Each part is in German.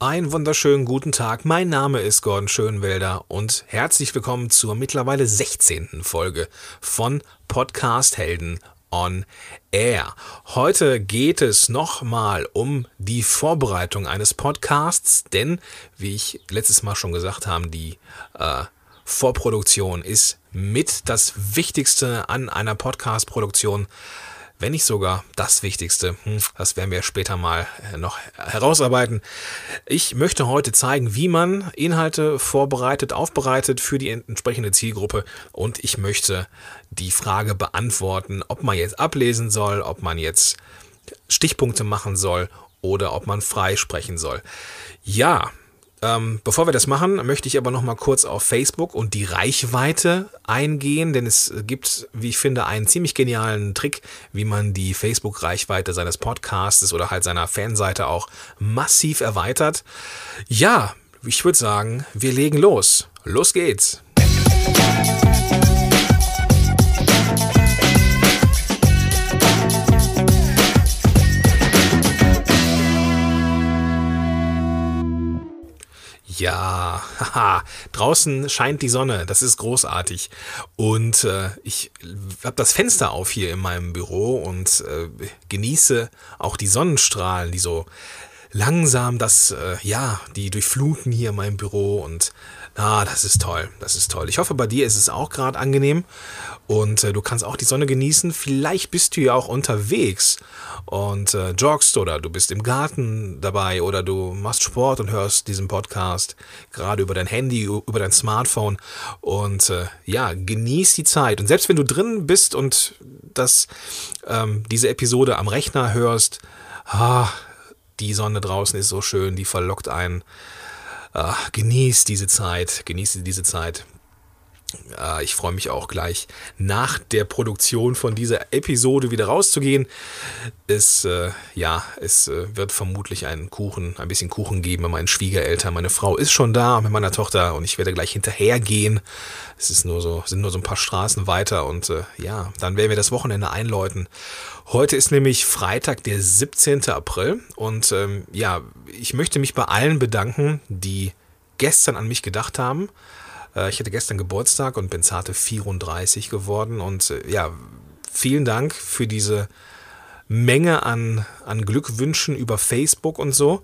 Einen wunderschönen guten Tag. Mein Name ist Gordon Schönwelder und herzlich willkommen zur mittlerweile 16. Folge von Podcast Helden on Air. Heute geht es nochmal um die Vorbereitung eines Podcasts, denn wie ich letztes Mal schon gesagt habe, die äh, Vorproduktion ist mit das Wichtigste an einer Podcast-Produktion wenn nicht sogar das Wichtigste. Hm, das werden wir später mal äh, noch herausarbeiten. Ich möchte heute zeigen, wie man Inhalte vorbereitet, aufbereitet für die entsprechende Zielgruppe und ich möchte die Frage beantworten, ob man jetzt ablesen soll, ob man jetzt Stichpunkte machen soll oder ob man frei sprechen soll. Ja, ähm, bevor wir das machen, möchte ich aber noch mal kurz auf Facebook und die Reichweite eingehen, denn es gibt, wie ich finde, einen ziemlich genialen Trick, wie man die Facebook-Reichweite seines Podcasts oder halt seiner Fanseite auch massiv erweitert. Ja, ich würde sagen, wir legen los. Los geht's. Ja, haha, draußen scheint die Sonne, das ist großartig. Und äh, ich habe das Fenster auf hier in meinem Büro und äh, genieße auch die Sonnenstrahlen, die so langsam das, äh, ja, die durchfluten hier mein Büro und ah, das ist toll, das ist toll. Ich hoffe, bei dir ist es auch gerade angenehm und äh, du kannst auch die Sonne genießen. Vielleicht bist du ja auch unterwegs und äh, joggst oder du bist im Garten dabei oder du machst Sport und hörst diesen Podcast gerade über dein Handy, über dein Smartphone und äh, ja, genieß die Zeit. Und selbst wenn du drin bist und das, ähm, diese Episode am Rechner hörst, ah, die Sonne draußen ist so schön, die verlockt einen. Äh, genießt diese Zeit, genießt diese Zeit. Ich freue mich auch gleich nach der Produktion von dieser Episode wieder rauszugehen. Es, äh, ja, es äh, wird vermutlich einen Kuchen, ein bisschen Kuchen geben bei meinen Schwiegereltern. Meine Frau ist schon da mit meiner Tochter und ich werde gleich hinterhergehen. Es ist nur so, sind nur so ein paar Straßen weiter und äh, ja, dann werden wir das Wochenende einläuten. Heute ist nämlich Freitag, der 17. April und ähm, ja, ich möchte mich bei allen bedanken, die gestern an mich gedacht haben. Äh, ich hatte gestern Geburtstag und bin zarte 34 geworden und äh, ja, vielen Dank für diese Menge an, an Glückwünschen über Facebook und so.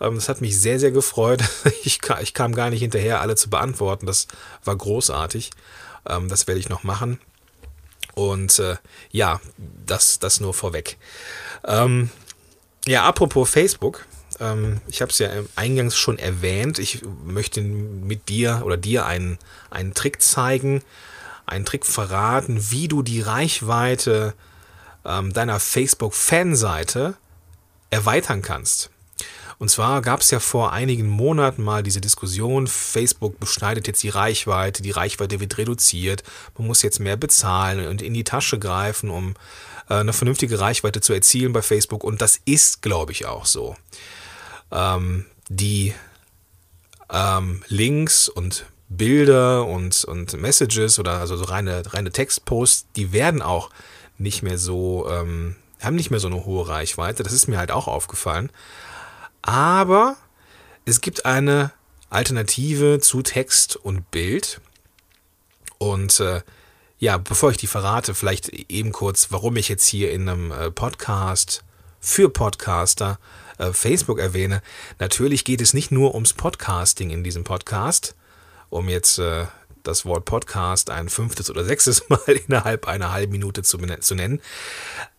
Ähm, das hat mich sehr, sehr gefreut. Ich, ich kam gar nicht hinterher, alle zu beantworten. Das war großartig. Ähm, das werde ich noch machen. Und äh, ja, das, das nur vorweg. Ähm, ja, apropos Facebook. Ähm, ich habe es ja eingangs schon erwähnt. Ich möchte mit dir oder dir einen, einen Trick zeigen, einen Trick verraten, wie du die Reichweite ähm, deiner Facebook-Fanseite erweitern kannst. Und zwar gab es ja vor einigen Monaten mal diese Diskussion, Facebook beschneidet jetzt die Reichweite, die Reichweite wird reduziert, man muss jetzt mehr bezahlen und in die Tasche greifen, um äh, eine vernünftige Reichweite zu erzielen bei Facebook. Und das ist, glaube ich, auch so. Ähm, die ähm, Links und Bilder und, und Messages oder also so reine, reine Textposts, die werden auch nicht mehr so, ähm, haben nicht mehr so eine hohe Reichweite. Das ist mir halt auch aufgefallen. Aber es gibt eine Alternative zu Text und Bild. Und äh, ja, bevor ich die verrate, vielleicht eben kurz, warum ich jetzt hier in einem äh, Podcast für Podcaster äh, Facebook erwähne. Natürlich geht es nicht nur ums Podcasting in diesem Podcast, um jetzt äh, das Wort Podcast ein fünftes oder sechstes Mal innerhalb einer halben Minute zu, zu nennen.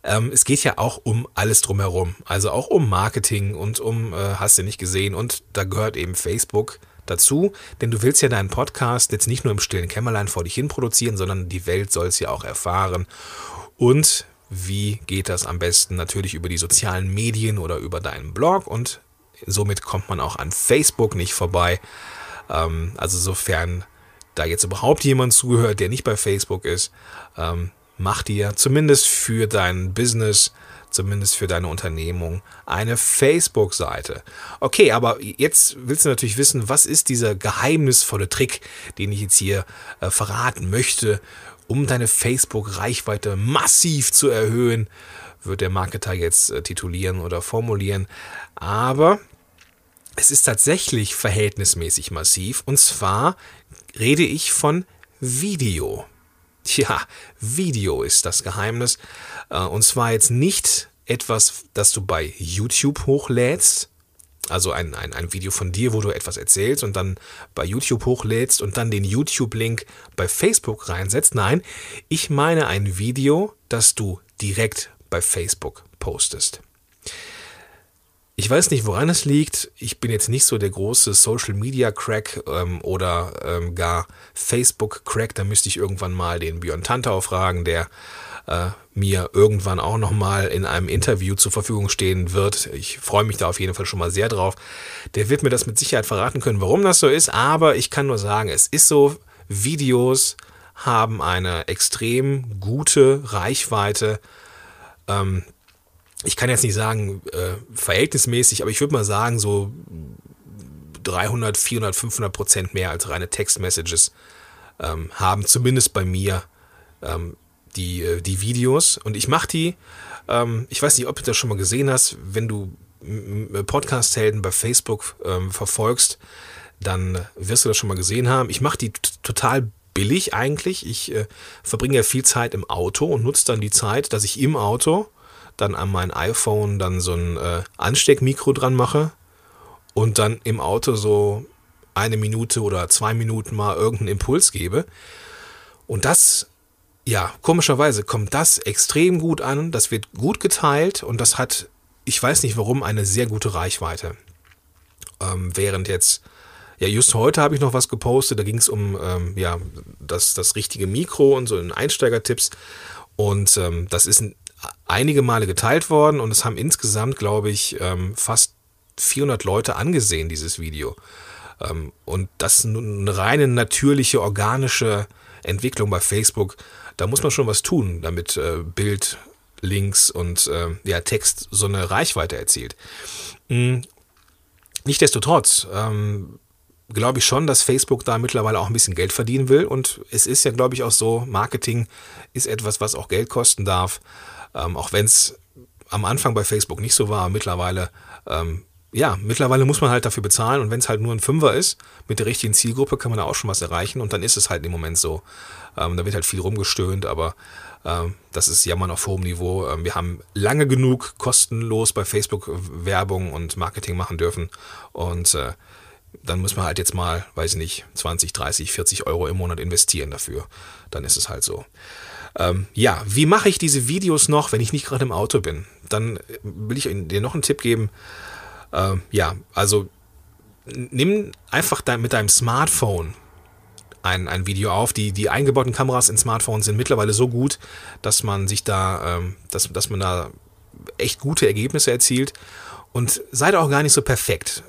Ähm, es geht ja auch um alles drumherum. Also auch um Marketing und um, äh, hast du nicht gesehen. Und da gehört eben Facebook dazu, denn du willst ja deinen Podcast jetzt nicht nur im stillen Kämmerlein vor dich hin produzieren, sondern die Welt soll es ja auch erfahren. Und wie geht das am besten? Natürlich über die sozialen Medien oder über deinen Blog und somit kommt man auch an Facebook nicht vorbei. Ähm, also sofern da jetzt überhaupt jemand zuhört, der nicht bei Facebook ist, ähm, mach dir zumindest für dein Business, zumindest für deine Unternehmung eine Facebook-Seite. Okay, aber jetzt willst du natürlich wissen, was ist dieser geheimnisvolle Trick, den ich jetzt hier äh, verraten möchte, um deine Facebook-Reichweite massiv zu erhöhen, wird der Marketer jetzt äh, titulieren oder formulieren. Aber es ist tatsächlich verhältnismäßig massiv. Und zwar rede ich von Video. Tja, Video ist das Geheimnis. Äh, und zwar jetzt nicht etwas, das du bei YouTube hochlädst, also ein, ein, ein Video von dir, wo du etwas erzählst und dann bei YouTube hochlädst und dann den YouTube-Link bei Facebook reinsetzt. Nein, ich meine ein Video, das du direkt bei Facebook postest. Ich weiß nicht, woran es liegt. Ich bin jetzt nicht so der große Social Media Crack ähm, oder ähm, gar Facebook Crack. Da müsste ich irgendwann mal den Björn Tantau fragen, der äh, mir irgendwann auch nochmal in einem Interview zur Verfügung stehen wird. Ich freue mich da auf jeden Fall schon mal sehr drauf. Der wird mir das mit Sicherheit verraten können, warum das so ist. Aber ich kann nur sagen, es ist so, Videos haben eine extrem gute Reichweite. Ähm, ich kann jetzt nicht sagen äh, verhältnismäßig, aber ich würde mal sagen so 300, 400, 500 Prozent mehr als reine Textmessages ähm, haben zumindest bei mir ähm, die, äh, die Videos. Und ich mache die, ähm, ich weiß nicht, ob du das schon mal gesehen hast, wenn du Podcast-Helden bei Facebook ähm, verfolgst, dann wirst du das schon mal gesehen haben. Ich mache die total billig eigentlich. Ich äh, verbringe ja viel Zeit im Auto und nutze dann die Zeit, dass ich im Auto dann an mein iPhone dann so ein äh, Ansteckmikro dran mache und dann im Auto so eine Minute oder zwei Minuten mal irgendeinen Impuls gebe. Und das, ja, komischerweise kommt das extrem gut an. Das wird gut geteilt und das hat, ich weiß nicht warum, eine sehr gute Reichweite. Ähm, während jetzt, ja, just heute habe ich noch was gepostet, da ging es um ähm, ja, das, das richtige Mikro und so in Einsteigertipps. Und ähm, das ist ein einige Male geteilt worden und es haben insgesamt, glaube ich, ähm, fast 400 Leute angesehen, dieses Video. Ähm, und das ist eine reine natürliche, organische Entwicklung bei Facebook. Da muss man schon was tun, damit äh, Bild, Links und äh, ja, Text so eine Reichweite erzielt. Hm. Nichtsdestotrotz ähm, glaube ich schon, dass Facebook da mittlerweile auch ein bisschen Geld verdienen will. Und es ist ja, glaube ich, auch so, Marketing ist etwas, was auch Geld kosten darf. Ähm, auch wenn es am Anfang bei Facebook nicht so war, mittlerweile, ähm, ja, mittlerweile muss man halt dafür bezahlen und wenn es halt nur ein Fünfer ist, mit der richtigen Zielgruppe kann man da auch schon was erreichen und dann ist es halt im Moment so. Ähm, da wird halt viel rumgestöhnt, aber ähm, das ist Jammern auf hohem Niveau. Ähm, wir haben lange genug kostenlos bei Facebook Werbung und Marketing machen dürfen und äh, dann muss man halt jetzt mal, weiß ich nicht, 20, 30, 40 Euro im Monat investieren dafür. Dann ist es halt so. Ähm, ja, wie mache ich diese Videos noch, wenn ich nicht gerade im Auto bin? Dann will ich dir noch einen Tipp geben. Ähm, ja, also nimm einfach dein, mit deinem Smartphone ein, ein Video auf. Die, die eingebauten Kameras in Smartphones sind mittlerweile so gut, dass man sich da, ähm, dass, dass man da echt gute Ergebnisse erzielt. Und sei da auch gar nicht so perfekt.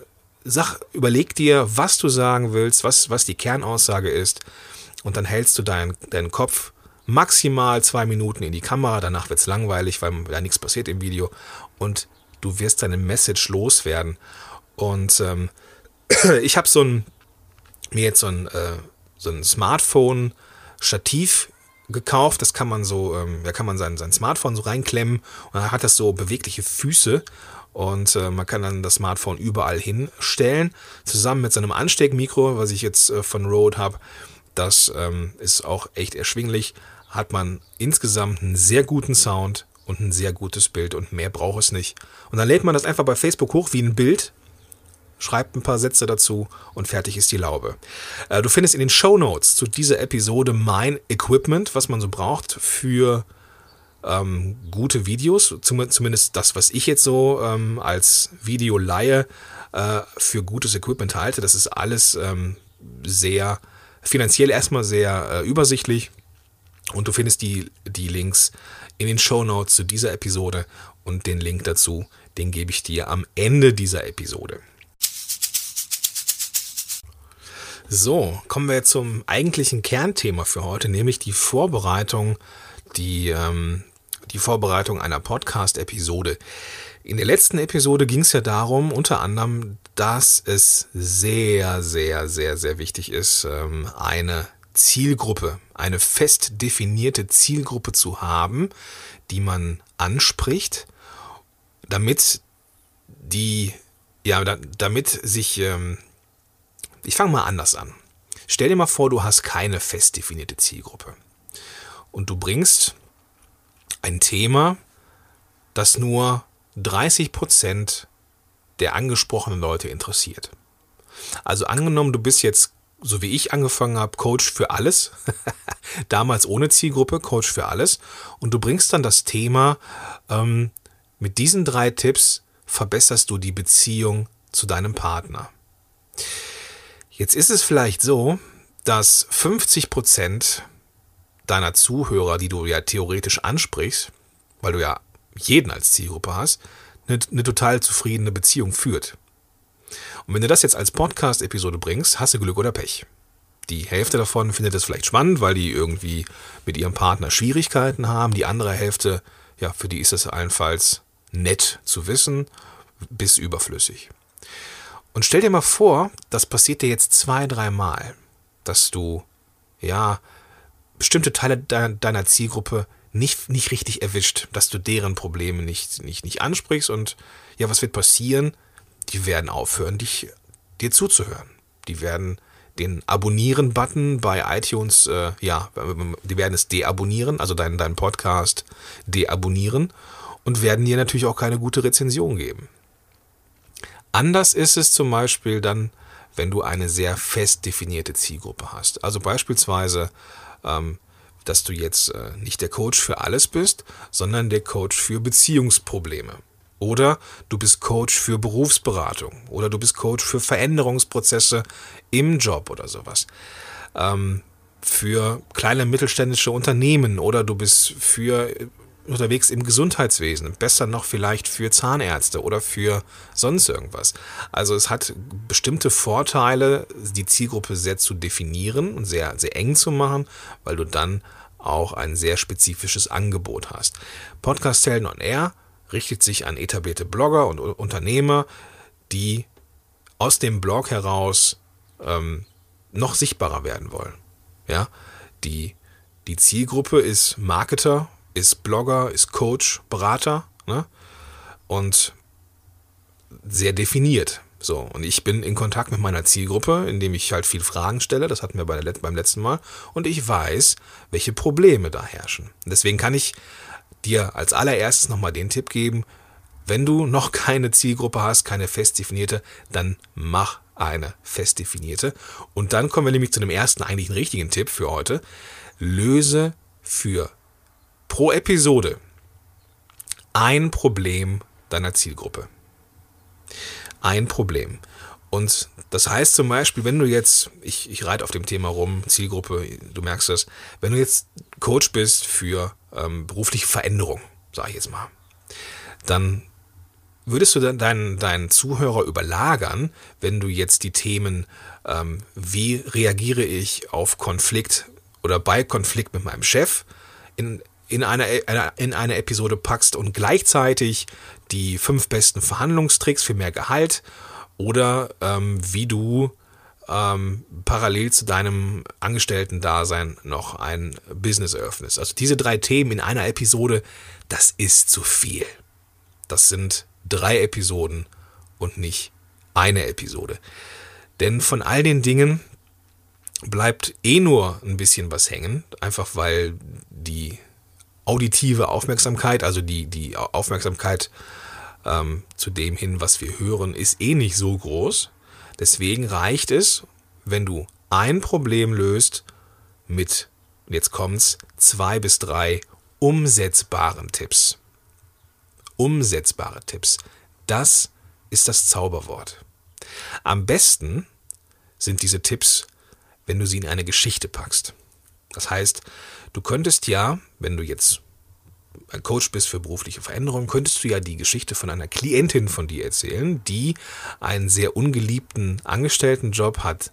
Sag, überleg dir, was du sagen willst, was, was die Kernaussage ist. Und dann hältst du deinen deinen Kopf maximal zwei Minuten in die Kamera, danach wird es langweilig, weil da nichts passiert im Video und du wirst deine Message loswerden. Und ähm, ich habe so ein, mir jetzt so ein, äh, so ein Smartphone-Stativ gekauft. Das kann man so, ähm, da kann man sein, sein Smartphone so reinklemmen und dann hat das so bewegliche Füße und äh, man kann dann das Smartphone überall hinstellen, zusammen mit seinem Ansteckmikro, was ich jetzt äh, von Rode habe. Das ähm, ist auch echt erschwinglich hat man insgesamt einen sehr guten Sound und ein sehr gutes Bild und mehr braucht es nicht. Und dann lädt man das einfach bei Facebook hoch wie ein Bild, schreibt ein paar Sätze dazu und fertig ist die Laube. Äh, du findest in den Show Notes zu dieser Episode mein Equipment, was man so braucht für ähm, gute Videos, zumindest das, was ich jetzt so ähm, als Videoleihe äh, für gutes Equipment halte. Das ist alles ähm, sehr finanziell erstmal sehr äh, übersichtlich und du findest die, die Links in den Show Notes zu dieser Episode und den Link dazu, den gebe ich dir am Ende dieser Episode. So, kommen wir zum eigentlichen Kernthema für heute, nämlich die Vorbereitung, die, ähm, die Vorbereitung einer Podcast-Episode. In der letzten Episode ging es ja darum, unter anderem, dass es sehr, sehr, sehr, sehr wichtig ist, ähm, eine Zielgruppe, eine fest definierte Zielgruppe zu haben, die man anspricht, damit die ja, damit sich, ähm, ich fange mal anders an. Stell dir mal vor, du hast keine fest definierte Zielgruppe und du bringst ein Thema, das nur 30 Prozent der angesprochenen Leute interessiert. Also angenommen, du bist jetzt, so wie ich angefangen habe, Coach für alles, damals ohne Zielgruppe, Coach für alles, und du bringst dann das Thema, ähm, mit diesen drei Tipps verbesserst du die Beziehung zu deinem Partner. Jetzt ist es vielleicht so, dass 50 Prozent deiner Zuhörer, die du ja theoretisch ansprichst, weil du ja jeden als Zielgruppe hast, eine, eine total zufriedene Beziehung führt. Und wenn du das jetzt als Podcast-Episode bringst, hast du Glück oder Pech. Die Hälfte davon findet es vielleicht spannend, weil die irgendwie mit ihrem Partner Schwierigkeiten haben. Die andere Hälfte, ja, für die ist es allenfalls nett zu wissen, bis überflüssig. Und stell dir mal vor, das passiert dir jetzt zwei, dreimal, dass du, ja, bestimmte Teile deiner Zielgruppe nicht, nicht richtig erwischt, dass du deren Probleme nicht, nicht, nicht ansprichst und ja, was wird passieren? Die werden aufhören, dich, dir zuzuhören. Die werden den Abonnieren-Button bei iTunes, äh, ja, die werden es deabonnieren, also deinen, deinen Podcast deabonnieren und werden dir natürlich auch keine gute Rezension geben. Anders ist es zum Beispiel dann, wenn du eine sehr fest definierte Zielgruppe hast. Also beispielsweise ähm, dass du jetzt äh, nicht der Coach für alles bist, sondern der Coach für Beziehungsprobleme. Oder du bist Coach für Berufsberatung. Oder du bist Coach für Veränderungsprozesse im Job oder sowas. Ähm, für kleine mittelständische Unternehmen. Oder du bist für unterwegs im Gesundheitswesen, besser noch vielleicht für Zahnärzte oder für sonst irgendwas. Also es hat bestimmte Vorteile, die Zielgruppe sehr zu definieren und sehr, sehr eng zu machen, weil du dann auch ein sehr spezifisches Angebot hast. Podcast Helden on Air richtet sich an etablierte Blogger und Unternehmer, die aus dem Blog heraus ähm, noch sichtbarer werden wollen. Ja, die, die Zielgruppe ist Marketer ist Blogger, ist Coach, Berater ne? und sehr definiert. So, und ich bin in Kontakt mit meiner Zielgruppe, indem ich halt viel Fragen stelle, das hatten wir bei der, beim letzten Mal, und ich weiß, welche Probleme da herrschen. Deswegen kann ich dir als allererstes nochmal den Tipp geben, wenn du noch keine Zielgruppe hast, keine fest definierte, dann mach eine fest definierte. Und dann kommen wir nämlich zu dem ersten eigentlichen richtigen Tipp für heute. Löse für pro Episode ein Problem deiner Zielgruppe. Ein Problem. Und das heißt zum Beispiel, wenn du jetzt, ich, ich reite auf dem Thema rum, Zielgruppe, du merkst das, wenn du jetzt Coach bist für ähm, berufliche Veränderung, sage ich jetzt mal, dann würdest du dann deinen, deinen Zuhörer überlagern, wenn du jetzt die Themen, ähm, wie reagiere ich auf Konflikt oder bei Konflikt mit meinem Chef in in eine, in eine Episode packst und gleichzeitig die fünf besten Verhandlungstricks für mehr Gehalt oder ähm, wie du ähm, parallel zu deinem Angestellten-Dasein noch ein Business eröffnest. Also diese drei Themen in einer Episode, das ist zu viel. Das sind drei Episoden und nicht eine Episode. Denn von all den Dingen bleibt eh nur ein bisschen was hängen, einfach weil die auditive Aufmerksamkeit, also die, die Aufmerksamkeit ähm, zu dem hin, was wir hören, ist eh nicht so groß. Deswegen reicht es, wenn du ein Problem löst mit, jetzt kommt's, zwei bis drei umsetzbaren Tipps. Umsetzbare Tipps. Das ist das Zauberwort. Am besten sind diese Tipps, wenn du sie in eine Geschichte packst. Das heißt, Du könntest ja, wenn du jetzt Coach bist für berufliche Veränderungen, könntest du ja die Geschichte von einer Klientin von dir erzählen, die einen sehr ungeliebten Angestelltenjob hat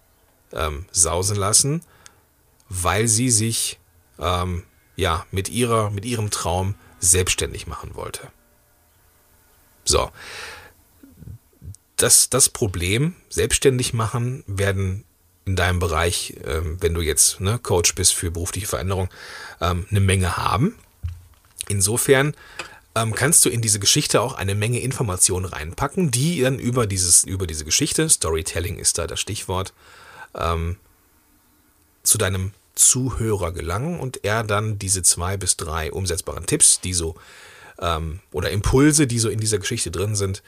ähm, sausen lassen, weil sie sich ähm, ja mit ihrer mit ihrem Traum selbstständig machen wollte. So, das, das Problem selbstständig machen werden in deinem Bereich, ähm, wenn du jetzt ne, Coach bist für berufliche Veränderung, ähm, eine Menge haben. Insofern ähm, kannst du in diese Geschichte auch eine Menge Informationen reinpacken, die dann über, dieses, über diese Geschichte, Storytelling ist da das Stichwort, ähm, zu deinem Zuhörer gelangen und er dann diese zwei bis drei umsetzbaren Tipps, die so ähm, oder Impulse, die so in dieser Geschichte drin sind,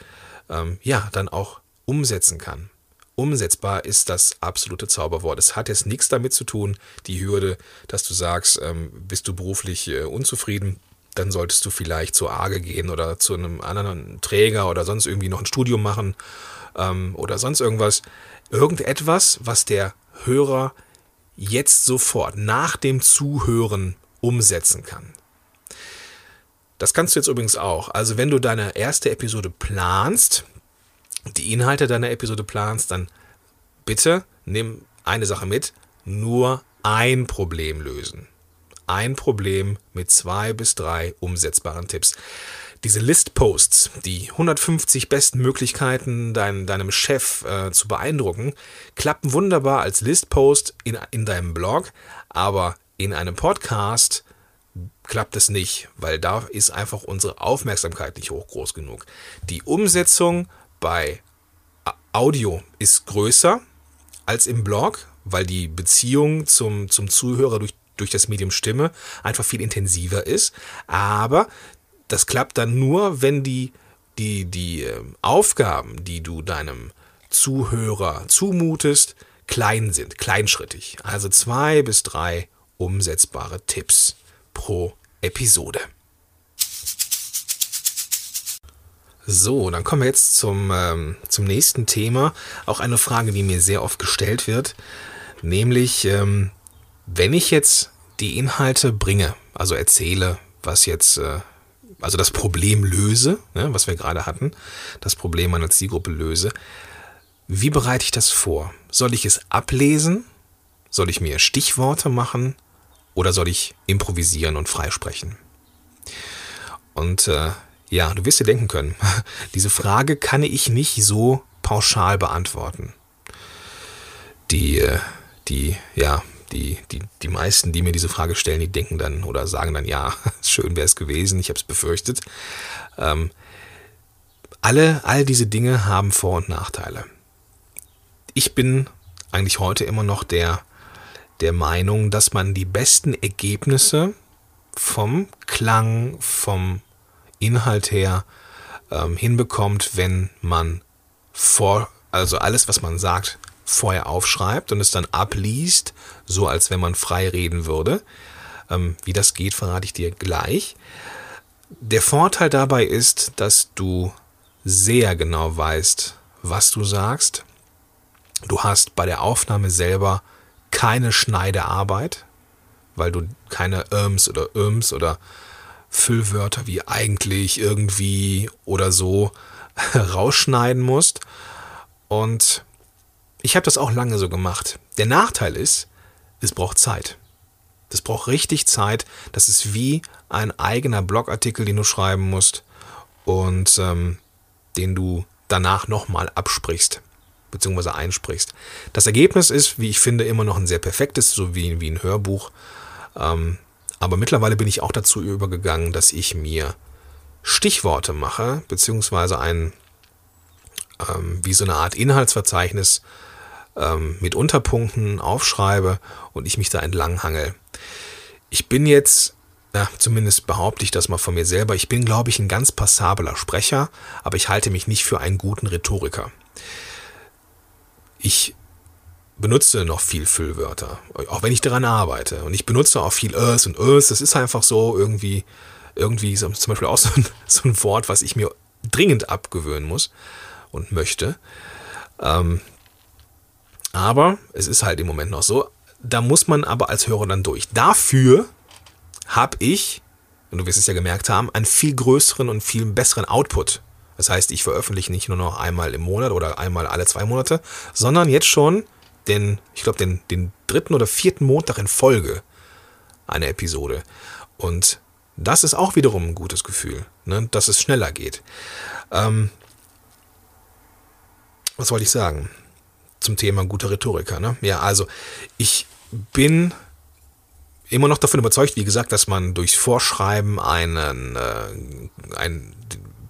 ähm, ja, dann auch umsetzen kann. Umsetzbar ist das absolute Zauberwort. Es hat jetzt nichts damit zu tun, die Hürde, dass du sagst, ähm, bist du beruflich äh, unzufrieden, dann solltest du vielleicht zur AGE gehen oder zu einem anderen Träger oder sonst irgendwie noch ein Studium machen ähm, oder sonst irgendwas. Irgendetwas, was der Hörer jetzt sofort nach dem Zuhören umsetzen kann. Das kannst du jetzt übrigens auch. Also wenn du deine erste Episode planst, die Inhalte deiner Episode planst, dann bitte nimm eine Sache mit, nur ein Problem lösen. Ein Problem mit zwei bis drei umsetzbaren Tipps. Diese List-Posts, die 150 besten Möglichkeiten, dein, deinem Chef äh, zu beeindrucken, klappen wunderbar als List-Post in, in deinem Blog, aber in einem Podcast klappt es nicht, weil da ist einfach unsere Aufmerksamkeit nicht hoch groß genug. Die Umsetzung bei Audio ist größer als im Blog, weil die Beziehung zum, zum Zuhörer durch, durch das Medium Stimme einfach viel intensiver ist. Aber das klappt dann nur, wenn die, die, die ähm, Aufgaben, die du deinem Zuhörer zumutest, klein sind, kleinschrittig. Also zwei bis drei umsetzbare Tipps pro Episode. So, dann kommen wir jetzt zum, ähm, zum nächsten Thema. Auch eine Frage, die mir sehr oft gestellt wird. Nämlich, ähm, wenn ich jetzt die Inhalte bringe, also erzähle, was jetzt, äh, also das Problem löse, ne, was wir gerade hatten, das Problem meiner Zielgruppe löse, wie bereite ich das vor? Soll ich es ablesen? Soll ich mir Stichworte machen? Oder soll ich improvisieren und freisprechen? Und äh, ja, du wirst dir denken können, diese Frage kann ich nicht so pauschal beantworten. Die, äh, die, ja, die, die, die meisten, die mir diese Frage stellen, die denken dann oder sagen dann, ja, schön wäre es gewesen, ich habe es befürchtet. Ähm, alle, all diese Dinge haben Vor- und Nachteile. Ich bin eigentlich heute immer noch der, der Meinung, dass man die besten Ergebnisse vom Klang, vom Inhalt her ähm, hinbekommt, wenn man vor, also alles, was man sagt, vorher aufschreibt und es dann abliest, so als wenn man frei reden würde. Ähm, wie das geht, verrate ich dir gleich. Der Vorteil dabei ist, dass du sehr genau weißt, was du sagst. Du hast bei der Aufnahme selber keine Schneidearbeit, weil du keine Irms oder Irms oder Füllwörter wie eigentlich, irgendwie oder so rausschneiden musst. Und ich habe das auch lange so gemacht. Der Nachteil ist, es braucht Zeit. Das braucht richtig Zeit. Das ist wie ein eigener Blogartikel, den du schreiben musst und ähm, den du danach nochmal absprichst bzw. einsprichst. Das Ergebnis ist, wie ich finde, immer noch ein sehr perfektes, so wie, wie ein Hörbuch. Ähm, aber mittlerweile bin ich auch dazu übergegangen, dass ich mir Stichworte mache, beziehungsweise ein, ähm, wie so eine Art Inhaltsverzeichnis ähm, mit Unterpunkten aufschreibe und ich mich da entlang hangel. Ich bin jetzt, ja, zumindest behaupte ich das mal von mir selber, ich bin, glaube ich, ein ganz passabler Sprecher, aber ich halte mich nicht für einen guten Rhetoriker. Ich benutze noch viel Füllwörter, auch wenn ich daran arbeite. Und ich benutze auch viel Ös und Ös. Das ist einfach so irgendwie, irgendwie zum Beispiel auch so ein, so ein Wort, was ich mir dringend abgewöhnen muss und möchte. Ähm, aber es ist halt im Moment noch so. Da muss man aber als Hörer dann durch. Dafür habe ich, und du wirst es ja gemerkt haben, einen viel größeren und viel besseren Output. Das heißt, ich veröffentliche nicht nur noch einmal im Monat oder einmal alle zwei Monate, sondern jetzt schon den, ich glaube, den, den dritten oder vierten Montag in Folge eine Episode. Und das ist auch wiederum ein gutes Gefühl, ne, dass es schneller geht. Ähm, was wollte ich sagen? Zum Thema guter Rhetoriker. Ne? Ja, also ich bin immer noch davon überzeugt, wie gesagt, dass man durchs Vorschreiben einen, äh, einen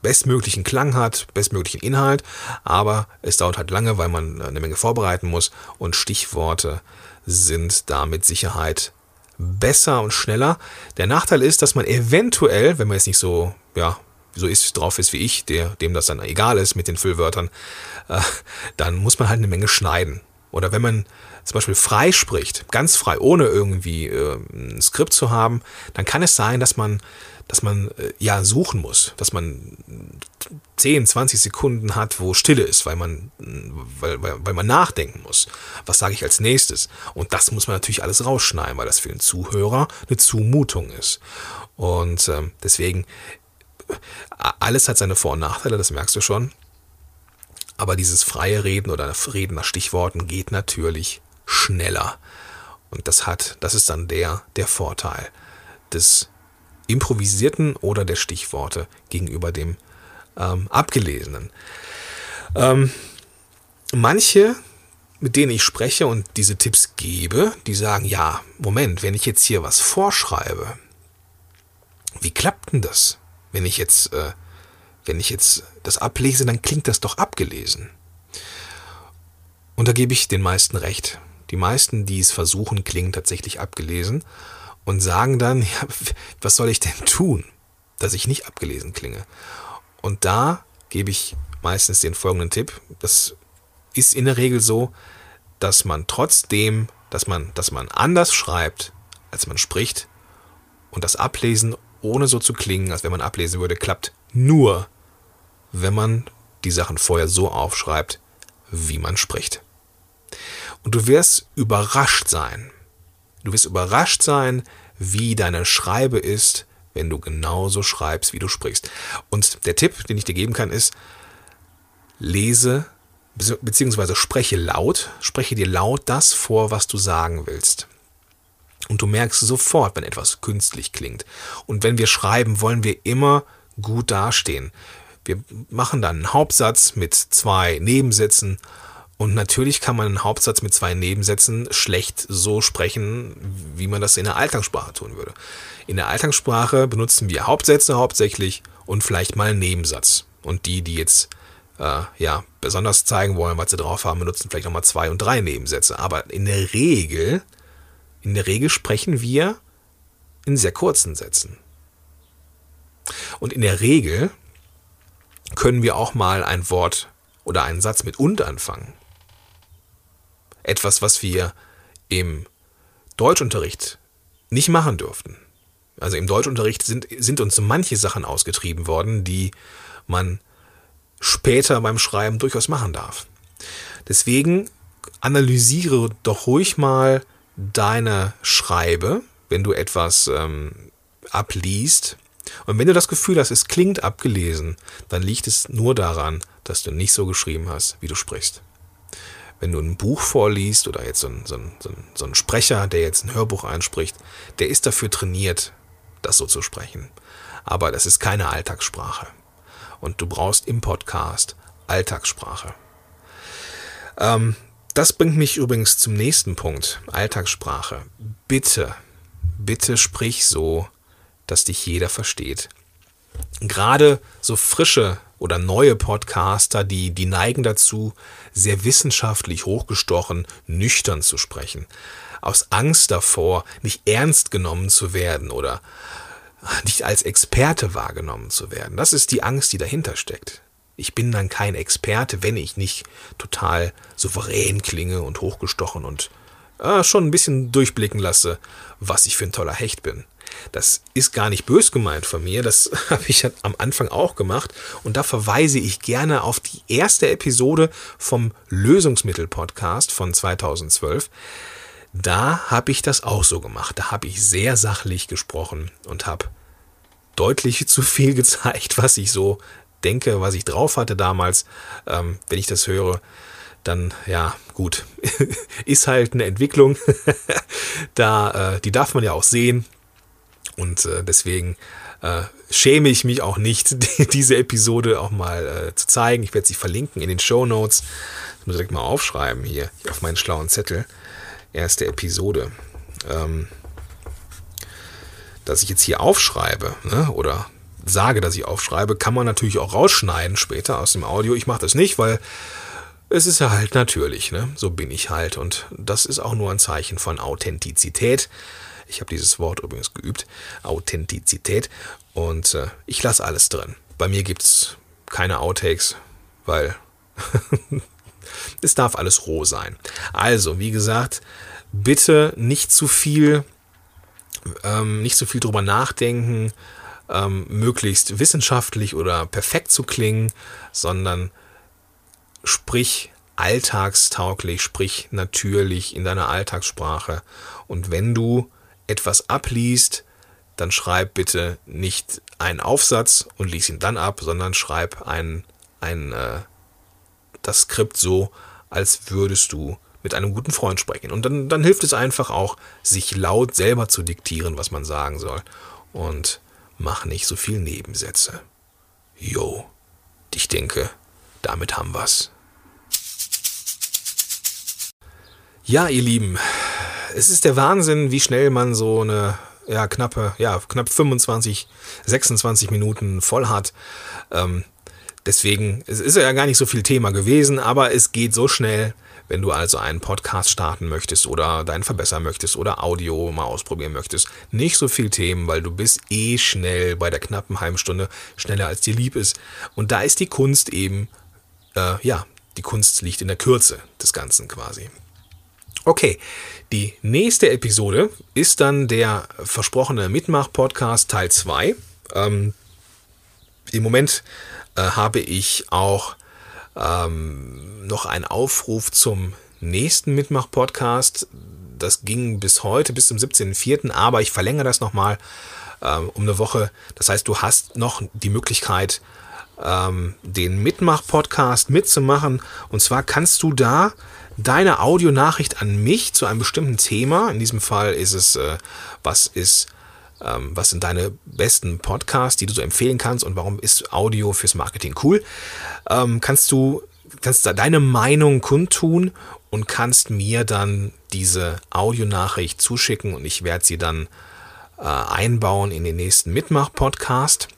bestmöglichen Klang hat, bestmöglichen Inhalt, aber es dauert halt lange, weil man eine Menge vorbereiten muss und Stichworte sind da mit Sicherheit besser und schneller. Der Nachteil ist, dass man eventuell, wenn man jetzt nicht so, ja, so ist, drauf ist wie ich, der, dem das dann egal ist mit den Füllwörtern, äh, dann muss man halt eine Menge schneiden. Oder wenn man zum Beispiel frei spricht, ganz frei, ohne irgendwie äh, ein Skript zu haben, dann kann es sein, dass man, dass man äh, ja suchen muss, dass man 10, 20 Sekunden hat, wo Stille ist, weil man, weil, weil, weil man nachdenken muss. Was sage ich als nächstes? Und das muss man natürlich alles rausschneiden, weil das für den Zuhörer eine Zumutung ist. Und ähm, deswegen, alles hat seine Vor- und Nachteile, das merkst du schon. Aber dieses freie Reden oder Reden nach Stichworten geht natürlich schneller. Und das hat, das ist dann der, der Vorteil des improvisierten oder der Stichworte gegenüber dem ähm, abgelesenen. Ähm, manche, mit denen ich spreche und diese Tipps gebe, die sagen, ja, Moment, wenn ich jetzt hier was vorschreibe, wie klappt denn das? Wenn ich jetzt, äh, wenn ich jetzt das ablese, dann klingt das doch abgelesen. Und da gebe ich den meisten recht. Die meisten, die es versuchen, klingen tatsächlich abgelesen und sagen dann, ja, was soll ich denn tun, dass ich nicht abgelesen klinge? Und da gebe ich meistens den folgenden Tipp. Das ist in der Regel so, dass man trotzdem, dass man, dass man anders schreibt, als man spricht und das Ablesen, ohne so zu klingen, als wenn man ablesen würde, klappt nur, wenn man die Sachen vorher so aufschreibt, wie man spricht. Und du wirst überrascht sein. Du wirst überrascht sein, wie deine Schreibe ist, wenn du genauso schreibst, wie du sprichst. Und der Tipp, den ich dir geben kann, ist, lese bzw. spreche laut, spreche dir laut das vor, was du sagen willst. Und du merkst sofort, wenn etwas künstlich klingt. Und wenn wir schreiben, wollen wir immer gut dastehen. Wir machen dann einen Hauptsatz mit zwei Nebensätzen und natürlich kann man einen Hauptsatz mit zwei Nebensätzen schlecht so sprechen, wie man das in der Alltagssprache tun würde. In der Alltagssprache benutzen wir Hauptsätze hauptsächlich und vielleicht mal einen Nebensatz. Und die, die jetzt äh, ja besonders zeigen wollen, was sie drauf haben, benutzen vielleicht nochmal zwei und drei Nebensätze. Aber in der Regel, in der Regel sprechen wir in sehr kurzen Sätzen. Und in der Regel können wir auch mal ein Wort oder einen Satz mit und anfangen. Etwas, was wir im Deutschunterricht nicht machen durften. Also im Deutschunterricht sind, sind uns manche Sachen ausgetrieben worden, die man später beim Schreiben durchaus machen darf. Deswegen analysiere doch ruhig mal deine Schreibe, wenn du etwas ähm, abliest. Und wenn du das Gefühl hast, es klingt abgelesen, dann liegt es nur daran, dass du nicht so geschrieben hast, wie du sprichst wenn du ein Buch vorliest oder jetzt so ein, so, ein, so ein Sprecher, der jetzt ein Hörbuch einspricht, der ist dafür trainiert, das so zu sprechen. Aber das ist keine Alltagssprache. Und du brauchst im Podcast Alltagssprache. Ähm, das bringt mich übrigens zum nächsten Punkt. Alltagssprache. Bitte, bitte sprich so, dass dich jeder versteht. Gerade so frische oder neue Podcaster, die, die neigen dazu, sehr wissenschaftlich hochgestochen, nüchtern zu sprechen. Aus Angst davor, nicht ernst genommen zu werden oder nicht als Experte wahrgenommen zu werden. Das ist die Angst, die dahinter steckt. Ich bin dann kein Experte, wenn ich nicht total souverän klinge und hochgestochen und äh, schon ein bisschen durchblicken lasse, was ich für ein toller Hecht bin. Das ist gar nicht bös gemeint von mir, das habe ich am Anfang auch gemacht und da verweise ich gerne auf die erste Episode vom Lösungsmittel-Podcast von 2012. Da habe ich das auch so gemacht. Da habe ich sehr sachlich gesprochen und habe deutlich zu viel gezeigt, was ich so denke, was ich drauf hatte damals. Ähm, wenn ich das höre, dann ja, gut, ist halt eine Entwicklung. da, äh, die darf man ja auch sehen. Und äh, deswegen äh, schäme ich mich auch nicht, diese Episode auch mal äh, zu zeigen. Ich werde sie verlinken in den Show Notes. Ich muss direkt mal aufschreiben hier auf meinen schlauen Zettel. Erste Episode. Ähm, dass ich jetzt hier aufschreibe ne, oder sage, dass ich aufschreibe, kann man natürlich auch rausschneiden später aus dem Audio. Ich mache das nicht, weil es ist ja halt natürlich, ne? So bin ich halt. Und das ist auch nur ein Zeichen von Authentizität. Ich habe dieses Wort übrigens geübt. Authentizität. Und äh, ich lasse alles drin. Bei mir gibt es keine Outtakes, weil es darf alles roh sein. Also, wie gesagt, bitte nicht zu viel, ähm, nicht zu viel drüber nachdenken, ähm, möglichst wissenschaftlich oder perfekt zu klingen, sondern sprich alltagstauglich, sprich natürlich in deiner Alltagssprache. Und wenn du etwas abliest, dann schreib bitte nicht einen Aufsatz und lies ihn dann ab, sondern schreib ein, ein, äh, das Skript so, als würdest du mit einem guten Freund sprechen. Und dann, dann hilft es einfach auch, sich laut selber zu diktieren, was man sagen soll. Und mach nicht so viel Nebensätze. Jo, ich denke, damit haben wir's. Ja, ihr Lieben, es ist der Wahnsinn, wie schnell man so eine ja, knappe, ja, knapp 25, 26 Minuten voll hat. Ähm, deswegen, es ist ja gar nicht so viel Thema gewesen, aber es geht so schnell, wenn du also einen Podcast starten möchtest oder deinen verbessern möchtest oder Audio mal ausprobieren möchtest. Nicht so viel Themen, weil du bist eh schnell bei der knappen halben Stunde, schneller als dir lieb ist. Und da ist die Kunst eben, äh, ja, die Kunst liegt in der Kürze des Ganzen quasi. Okay, die nächste Episode ist dann der versprochene Mitmach-Podcast Teil 2. Ähm, Im Moment äh, habe ich auch ähm, noch einen Aufruf zum nächsten Mitmach-Podcast. Das ging bis heute, bis zum 17.04., aber ich verlängere das nochmal ähm, um eine Woche. Das heißt, du hast noch die Möglichkeit, ähm, den Mitmach-Podcast mitzumachen. Und zwar kannst du da deine Audionachricht an mich zu einem bestimmten Thema. In diesem Fall ist es, äh, was ist, ähm, was sind deine besten Podcasts, die du so empfehlen kannst und warum ist Audio fürs Marketing cool? Ähm, kannst du kannst deine Meinung kundtun und kannst mir dann diese Audionachricht zuschicken und ich werde sie dann äh, einbauen in den nächsten Mitmach-Podcast.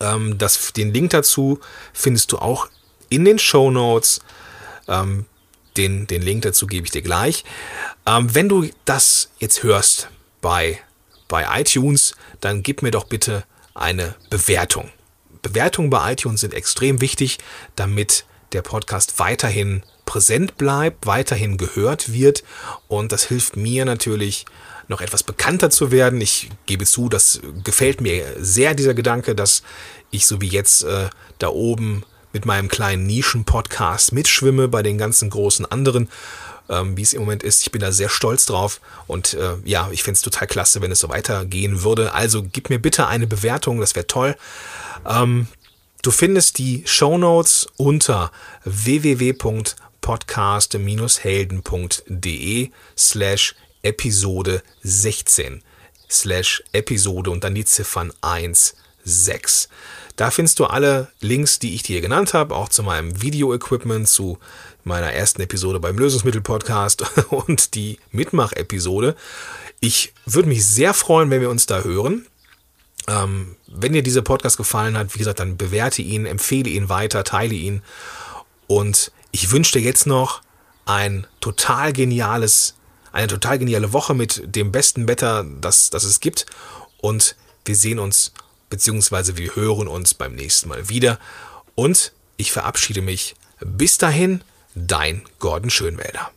Ähm, das, den Link dazu findest du auch in den Show Notes. Ähm, den, den Link dazu gebe ich dir gleich. Ähm, wenn du das jetzt hörst bei, bei iTunes, dann gib mir doch bitte eine Bewertung. Bewertungen bei iTunes sind extrem wichtig, damit der Podcast weiterhin präsent bleibt, weiterhin gehört wird. Und das hilft mir natürlich, noch etwas bekannter zu werden. Ich gebe zu, das gefällt mir sehr, dieser Gedanke, dass ich so wie jetzt äh, da oben mit meinem kleinen Nischen-Podcast mitschwimme bei den ganzen großen anderen, ähm, wie es im Moment ist. Ich bin da sehr stolz drauf und äh, ja, ich finde es total klasse, wenn es so weitergehen würde. Also gib mir bitte eine Bewertung, das wäre toll. Ähm, du findest die Show Notes unter www.podcast-helden.de slash Episode 16 slash Episode und dann die Ziffern 1, 6. Da findest du alle Links, die ich dir genannt habe, auch zu meinem Video-Equipment, zu meiner ersten Episode beim Lösungsmittel-Podcast und die Mitmach-Episode. Ich würde mich sehr freuen, wenn wir uns da hören. Ähm, wenn dir dieser Podcast gefallen hat, wie gesagt, dann bewerte ihn, empfehle ihn weiter, teile ihn. Und ich wünsche dir jetzt noch ein total geniales, eine total geniale Woche mit dem besten Wetter, das, das es gibt. Und wir sehen uns beziehungsweise wir hören uns beim nächsten Mal wieder. Und ich verabschiede mich. Bis dahin, dein Gordon Schönwälder.